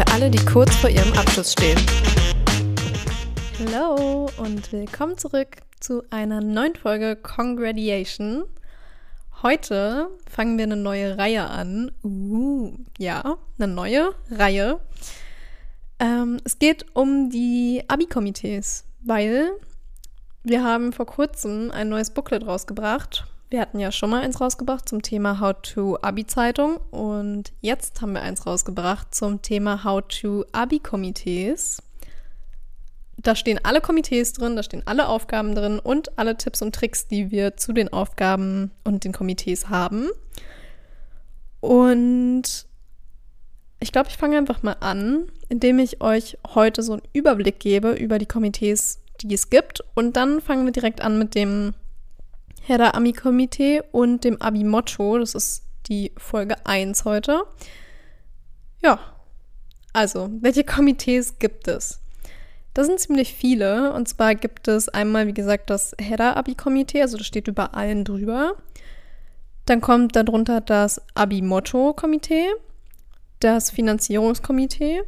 Für alle, die kurz vor ihrem Abschluss stehen. Hallo und willkommen zurück zu einer neuen Folge Congratulation. Heute fangen wir eine neue Reihe an. Uh, ja, eine neue Reihe. Ähm, es geht um die Abi-Komitees, weil wir haben vor kurzem ein neues Booklet rausgebracht wir hatten ja schon mal eins rausgebracht zum Thema How to Abi-Zeitung und jetzt haben wir eins rausgebracht zum Thema How to Abi-Komitees. Da stehen alle Komitees drin, da stehen alle Aufgaben drin und alle Tipps und Tricks, die wir zu den Aufgaben und den Komitees haben. Und ich glaube, ich fange einfach mal an, indem ich euch heute so einen Überblick gebe über die Komitees, die es gibt. Und dann fangen wir direkt an mit dem Herder Ami-Komitee und dem Abi-Motto. Das ist die Folge 1 heute. Ja, also, welche Komitees gibt es? Das sind ziemlich viele. Und zwar gibt es einmal, wie gesagt, das Hedda-Abi-Komitee, also das steht über allen drüber. Dann kommt darunter das Abi-Motto-Komitee, das Finanzierungskomitee,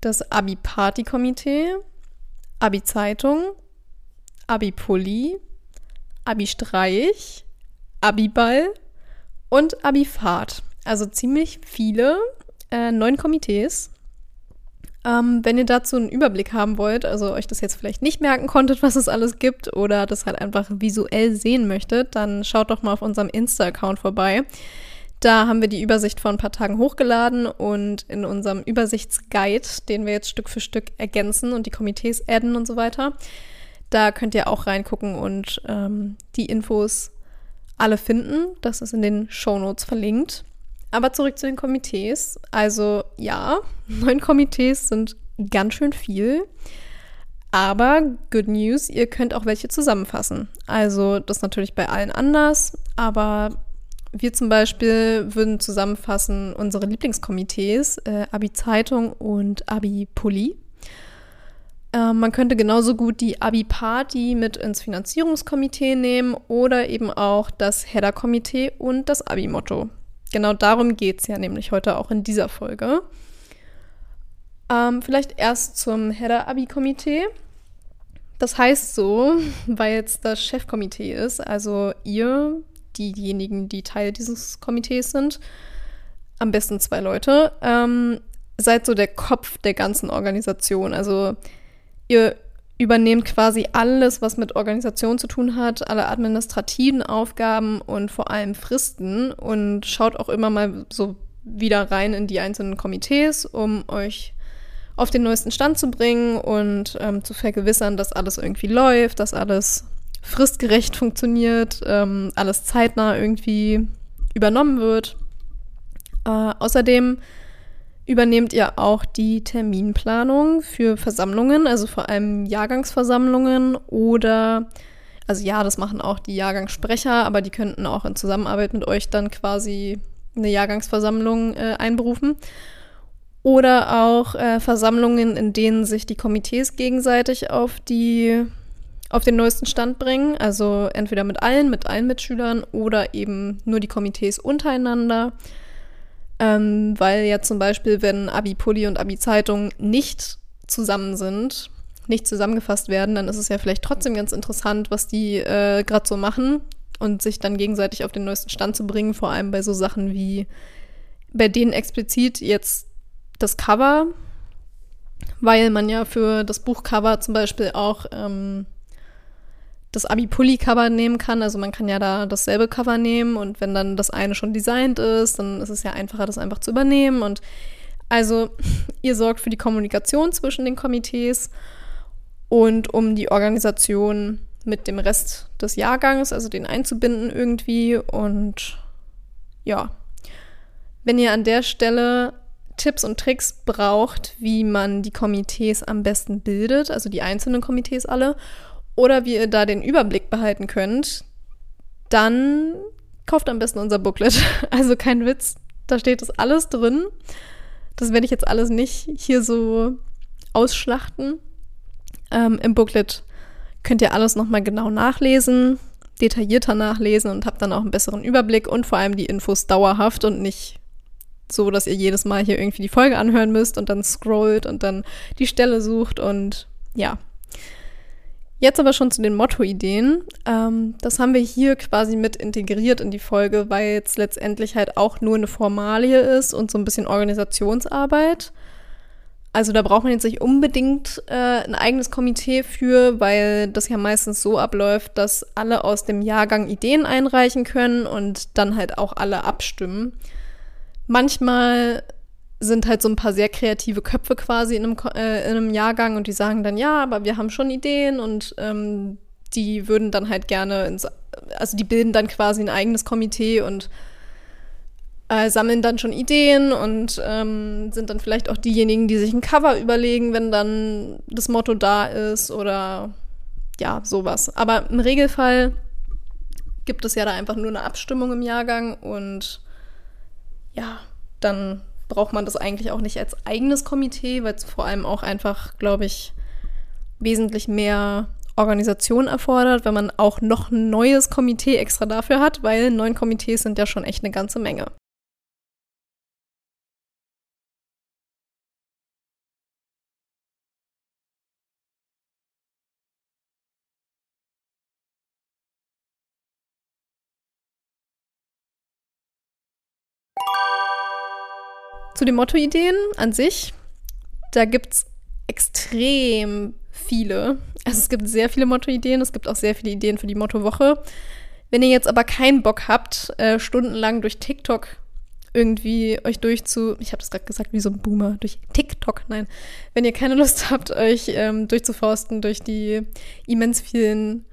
das Abi-Party-Komitee, Abi-Zeitung, Abi-Pulli, Abi-Streich, Abi-Ball und Abi-Fahrt. Also ziemlich viele, äh, neun Komitees. Ähm, wenn ihr dazu einen Überblick haben wollt, also euch das jetzt vielleicht nicht merken konntet, was es alles gibt oder das halt einfach visuell sehen möchtet, dann schaut doch mal auf unserem Insta-Account vorbei. Da haben wir die Übersicht vor ein paar Tagen hochgeladen und in unserem Übersichtsguide, den wir jetzt Stück für Stück ergänzen und die Komitees adden und so weiter, da könnt ihr auch reingucken und ähm, die Infos alle finden. Das ist in den Show Notes verlinkt. Aber zurück zu den Komitees. Also ja, neun Komitees sind ganz schön viel. Aber good news, ihr könnt auch welche zusammenfassen. Also das ist natürlich bei allen anders, aber wir zum Beispiel würden zusammenfassen unsere Lieblingskomitees, äh, Abi Zeitung und Abi Pulli. Ähm, man könnte genauso gut die Abi-Party mit ins Finanzierungskomitee nehmen oder eben auch das Header-Komitee und das Abi-Motto. Genau darum geht es ja nämlich heute auch in dieser Folge. Ähm, vielleicht erst zum Header-Abi-Komitee. Das heißt so, weil es das Chefkomitee ist, also ihr, diejenigen, die Teil dieses Komitees sind, am besten zwei Leute, ähm, seid so der Kopf der ganzen Organisation. Also Ihr übernehmt quasi alles, was mit Organisation zu tun hat, alle administrativen Aufgaben und vor allem Fristen und schaut auch immer mal so wieder rein in die einzelnen Komitees, um euch auf den neuesten Stand zu bringen und ähm, zu vergewissern, dass alles irgendwie läuft, dass alles fristgerecht funktioniert, ähm, alles zeitnah irgendwie übernommen wird. Äh, außerdem übernehmt ihr auch die Terminplanung für Versammlungen, also vor allem Jahrgangsversammlungen oder, also ja, das machen auch die Jahrgangssprecher, aber die könnten auch in Zusammenarbeit mit euch dann quasi eine Jahrgangsversammlung äh, einberufen. Oder auch äh, Versammlungen, in denen sich die Komitees gegenseitig auf die auf den neuesten Stand bringen, also entweder mit allen, mit allen Mitschülern oder eben nur die Komitees untereinander. Ähm, weil ja zum Beispiel, wenn Abi-Pulli und Abi-Zeitung nicht zusammen sind, nicht zusammengefasst werden, dann ist es ja vielleicht trotzdem ganz interessant, was die äh, gerade so machen und sich dann gegenseitig auf den neuesten Stand zu bringen, vor allem bei so Sachen wie bei denen explizit jetzt das Cover, weil man ja für das Buchcover zum Beispiel auch ähm, das Abi-Pulli-Cover nehmen kann. Also man kann ja da dasselbe Cover nehmen und wenn dann das eine schon designt ist, dann ist es ja einfacher, das einfach zu übernehmen. Und also ihr sorgt für die Kommunikation zwischen den Komitees und um die Organisation mit dem Rest des Jahrgangs, also den einzubinden irgendwie. Und ja, wenn ihr an der Stelle Tipps und Tricks braucht, wie man die Komitees am besten bildet, also die einzelnen Komitees alle, oder wie ihr da den Überblick behalten könnt, dann kauft am besten unser Booklet. Also kein Witz, da steht das alles drin. Das werde ich jetzt alles nicht hier so ausschlachten. Ähm, Im Booklet könnt ihr alles nochmal genau nachlesen, detaillierter nachlesen und habt dann auch einen besseren Überblick und vor allem die Infos dauerhaft und nicht so, dass ihr jedes Mal hier irgendwie die Folge anhören müsst und dann scrollt und dann die Stelle sucht und ja. Jetzt aber schon zu den Motto-Ideen. Ähm, das haben wir hier quasi mit integriert in die Folge, weil es letztendlich halt auch nur eine Formalie ist und so ein bisschen Organisationsarbeit. Also da braucht man jetzt nicht unbedingt äh, ein eigenes Komitee für, weil das ja meistens so abläuft, dass alle aus dem Jahrgang Ideen einreichen können und dann halt auch alle abstimmen. Manchmal sind halt so ein paar sehr kreative Köpfe quasi in einem, äh, in einem Jahrgang und die sagen dann, ja, aber wir haben schon Ideen und ähm, die würden dann halt gerne ins, also die bilden dann quasi ein eigenes Komitee und äh, sammeln dann schon Ideen und ähm, sind dann vielleicht auch diejenigen, die sich ein Cover überlegen, wenn dann das Motto da ist oder ja, sowas. Aber im Regelfall gibt es ja da einfach nur eine Abstimmung im Jahrgang und ja, dann braucht man das eigentlich auch nicht als eigenes Komitee, weil es vor allem auch einfach, glaube ich, wesentlich mehr Organisation erfordert, wenn man auch noch ein neues Komitee extra dafür hat, weil neun Komitees sind ja schon echt eine ganze Menge. Zu den Motto-Ideen an sich, da gibt es extrem viele. Also es gibt sehr viele Motto-Ideen, es gibt auch sehr viele Ideen für die Motto-Woche. Wenn ihr jetzt aber keinen Bock habt, äh, stundenlang durch TikTok irgendwie euch durchzu, ich habe das gerade gesagt wie so ein Boomer, durch TikTok, nein, wenn ihr keine Lust habt, euch ähm, durchzuforsten durch die immens vielen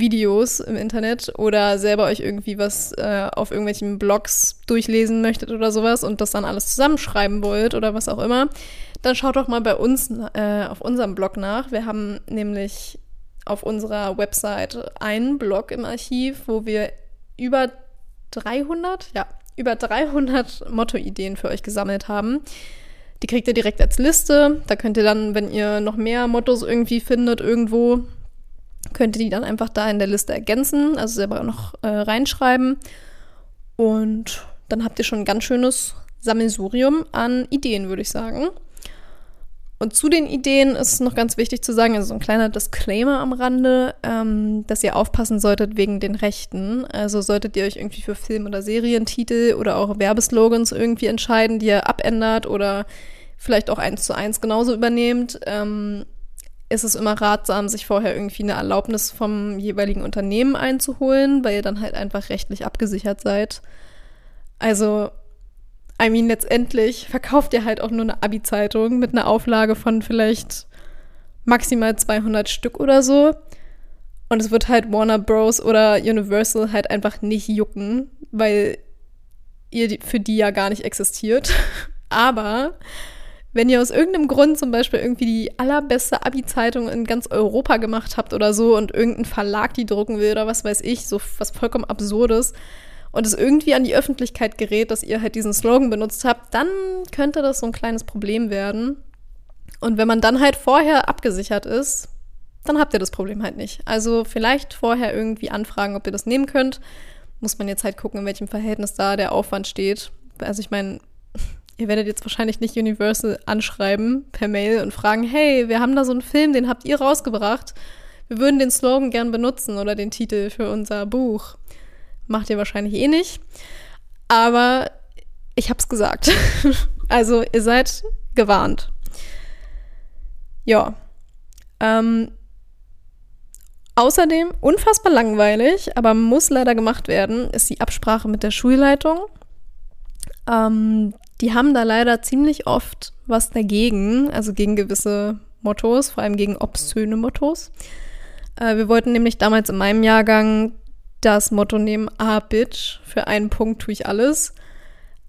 Videos im Internet oder selber euch irgendwie was äh, auf irgendwelchen Blogs durchlesen möchtet oder sowas und das dann alles zusammenschreiben wollt oder was auch immer, dann schaut doch mal bei uns äh, auf unserem Blog nach. Wir haben nämlich auf unserer Website einen Blog im Archiv, wo wir über 300, ja, über 300 Motto-Ideen für euch gesammelt haben. Die kriegt ihr direkt als Liste. Da könnt ihr dann, wenn ihr noch mehr Mottos irgendwie findet, irgendwo, könnt ihr die dann einfach da in der Liste ergänzen, also selber noch äh, reinschreiben. Und dann habt ihr schon ein ganz schönes Sammelsurium an Ideen, würde ich sagen. Und zu den Ideen ist noch ganz wichtig zu sagen, also so ein kleiner Disclaimer am Rande, ähm, dass ihr aufpassen solltet wegen den Rechten. Also solltet ihr euch irgendwie für Film- oder Serientitel oder auch Werbeslogans irgendwie entscheiden, die ihr abändert oder vielleicht auch eins zu eins genauso übernehmt, ähm, ist es immer ratsam, sich vorher irgendwie eine Erlaubnis vom jeweiligen Unternehmen einzuholen, weil ihr dann halt einfach rechtlich abgesichert seid. Also, I mean, letztendlich verkauft ihr halt auch nur eine Abi-Zeitung mit einer Auflage von vielleicht maximal 200 Stück oder so. Und es wird halt Warner Bros. oder Universal halt einfach nicht jucken, weil ihr für die ja gar nicht existiert. Aber wenn ihr aus irgendeinem Grund zum Beispiel irgendwie die allerbeste Abi-Zeitung in ganz Europa gemacht habt oder so und irgendein Verlag die drucken will oder was weiß ich, so was vollkommen Absurdes und es irgendwie an die Öffentlichkeit gerät, dass ihr halt diesen Slogan benutzt habt, dann könnte das so ein kleines Problem werden. Und wenn man dann halt vorher abgesichert ist, dann habt ihr das Problem halt nicht. Also vielleicht vorher irgendwie anfragen, ob ihr das nehmen könnt. Muss man jetzt halt gucken, in welchem Verhältnis da der Aufwand steht. Also ich meine, Ihr werdet jetzt wahrscheinlich nicht Universal anschreiben per Mail und fragen, hey, wir haben da so einen Film, den habt ihr rausgebracht. Wir würden den Slogan gern benutzen oder den Titel für unser Buch. Macht ihr wahrscheinlich eh nicht. Aber ich hab's gesagt. also ihr seid gewarnt. Ja. Ähm, außerdem, unfassbar langweilig, aber muss leider gemacht werden, ist die Absprache mit der Schulleitung. Ähm, die haben da leider ziemlich oft was dagegen, also gegen gewisse Mottos, vor allem gegen obszöne Mottos. Äh, wir wollten nämlich damals in meinem Jahrgang das Motto nehmen, ah, Bitch, für einen Punkt tue ich alles.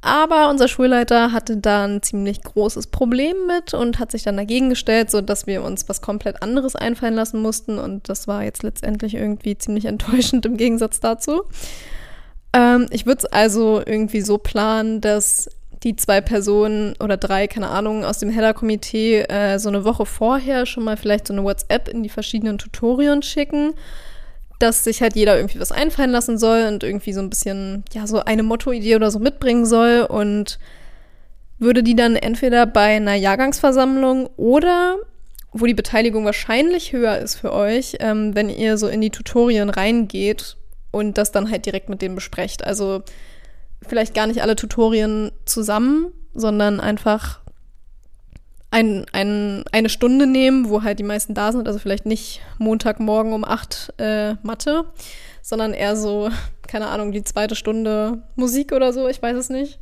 Aber unser Schulleiter hatte da ein ziemlich großes Problem mit und hat sich dann dagegen gestellt, sodass wir uns was komplett anderes einfallen lassen mussten. Und das war jetzt letztendlich irgendwie ziemlich enttäuschend im Gegensatz dazu. Ähm, ich würde es also irgendwie so planen, dass die zwei Personen oder drei, keine Ahnung, aus dem Header-Komitee äh, so eine Woche vorher schon mal vielleicht so eine WhatsApp in die verschiedenen Tutorien schicken, dass sich halt jeder irgendwie was einfallen lassen soll und irgendwie so ein bisschen, ja, so eine Motto-Idee oder so mitbringen soll und würde die dann entweder bei einer Jahrgangsversammlung oder wo die Beteiligung wahrscheinlich höher ist für euch, ähm, wenn ihr so in die Tutorien reingeht und das dann halt direkt mit denen besprecht. Also vielleicht gar nicht alle Tutorien zusammen, sondern einfach ein, ein, eine Stunde nehmen, wo halt die meisten da sind. Also vielleicht nicht Montagmorgen um acht äh, Mathe, sondern eher so, keine Ahnung, die zweite Stunde Musik oder so, ich weiß es nicht.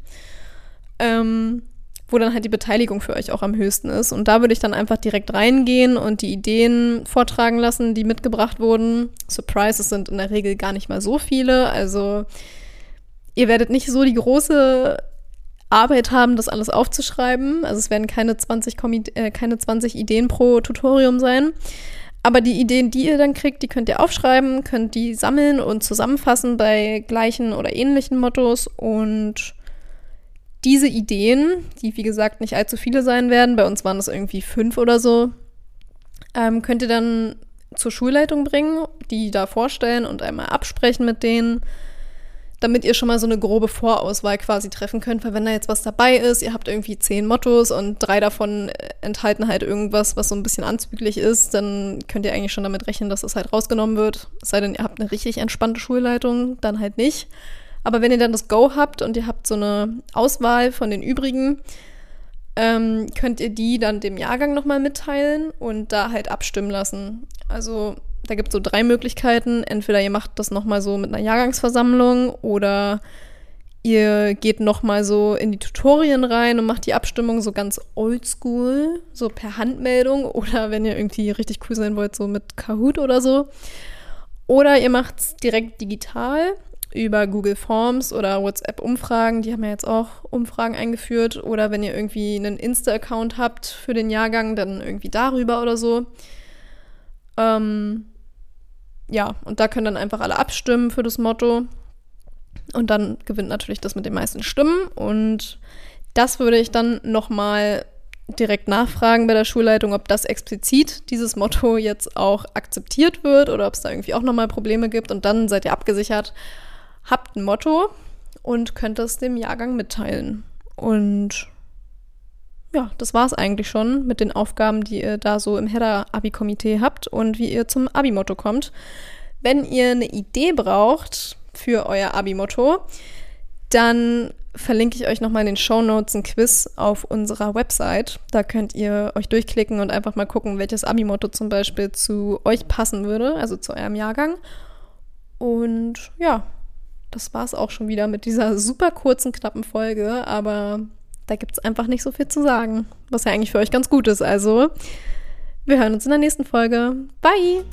Ähm, wo dann halt die Beteiligung für euch auch am höchsten ist. Und da würde ich dann einfach direkt reingehen und die Ideen vortragen lassen, die mitgebracht wurden. Surprises sind in der Regel gar nicht mal so viele. Also ihr werdet nicht so die große Arbeit haben, das alles aufzuschreiben. Also es werden keine 20, äh, keine 20 Ideen pro Tutorium sein. Aber die Ideen, die ihr dann kriegt, die könnt ihr aufschreiben, könnt die sammeln und zusammenfassen bei gleichen oder ähnlichen Mottos. Und diese Ideen, die wie gesagt nicht allzu viele sein werden, bei uns waren es irgendwie fünf oder so, ähm, könnt ihr dann zur Schulleitung bringen, die da vorstellen und einmal absprechen mit denen damit ihr schon mal so eine grobe Vorauswahl quasi treffen könnt, weil wenn da jetzt was dabei ist, ihr habt irgendwie zehn Mottos und drei davon äh, enthalten halt irgendwas, was so ein bisschen anzüglich ist, dann könnt ihr eigentlich schon damit rechnen, dass das halt rausgenommen wird. Es sei denn, ihr habt eine richtig entspannte Schulleitung, dann halt nicht. Aber wenn ihr dann das Go habt und ihr habt so eine Auswahl von den übrigen, ähm, könnt ihr die dann dem Jahrgang nochmal mitteilen und da halt abstimmen lassen. Also da gibt es so drei Möglichkeiten. Entweder ihr macht das nochmal so mit einer Jahrgangsversammlung oder ihr geht nochmal so in die Tutorien rein und macht die Abstimmung so ganz oldschool, so per Handmeldung oder wenn ihr irgendwie richtig cool sein wollt, so mit Kahoot oder so. Oder ihr macht es direkt digital über Google Forms oder WhatsApp-Umfragen. Die haben ja jetzt auch Umfragen eingeführt. Oder wenn ihr irgendwie einen Insta-Account habt für den Jahrgang, dann irgendwie darüber oder so. Ähm, ja, und da können dann einfach alle abstimmen für das Motto. Und dann gewinnt natürlich das mit den meisten Stimmen. Und das würde ich dann nochmal direkt nachfragen bei der Schulleitung, ob das explizit dieses Motto jetzt auch akzeptiert wird oder ob es da irgendwie auch nochmal Probleme gibt. Und dann seid ihr abgesichert, habt ein Motto und könnt es dem Jahrgang mitteilen. Und ja, das war es eigentlich schon mit den Aufgaben, die ihr da so im Header-Abi-Komitee habt und wie ihr zum Abi-Motto kommt. Wenn ihr eine Idee braucht für euer Abi-Motto, dann verlinke ich euch nochmal in den Show Notes ein Quiz auf unserer Website. Da könnt ihr euch durchklicken und einfach mal gucken, welches Abi-Motto zum Beispiel zu euch passen würde, also zu eurem Jahrgang. Und ja, das war es auch schon wieder mit dieser super kurzen, knappen Folge, aber da gibt es einfach nicht so viel zu sagen, was ja eigentlich für euch ganz gut ist. Also, wir hören uns in der nächsten Folge. Bye!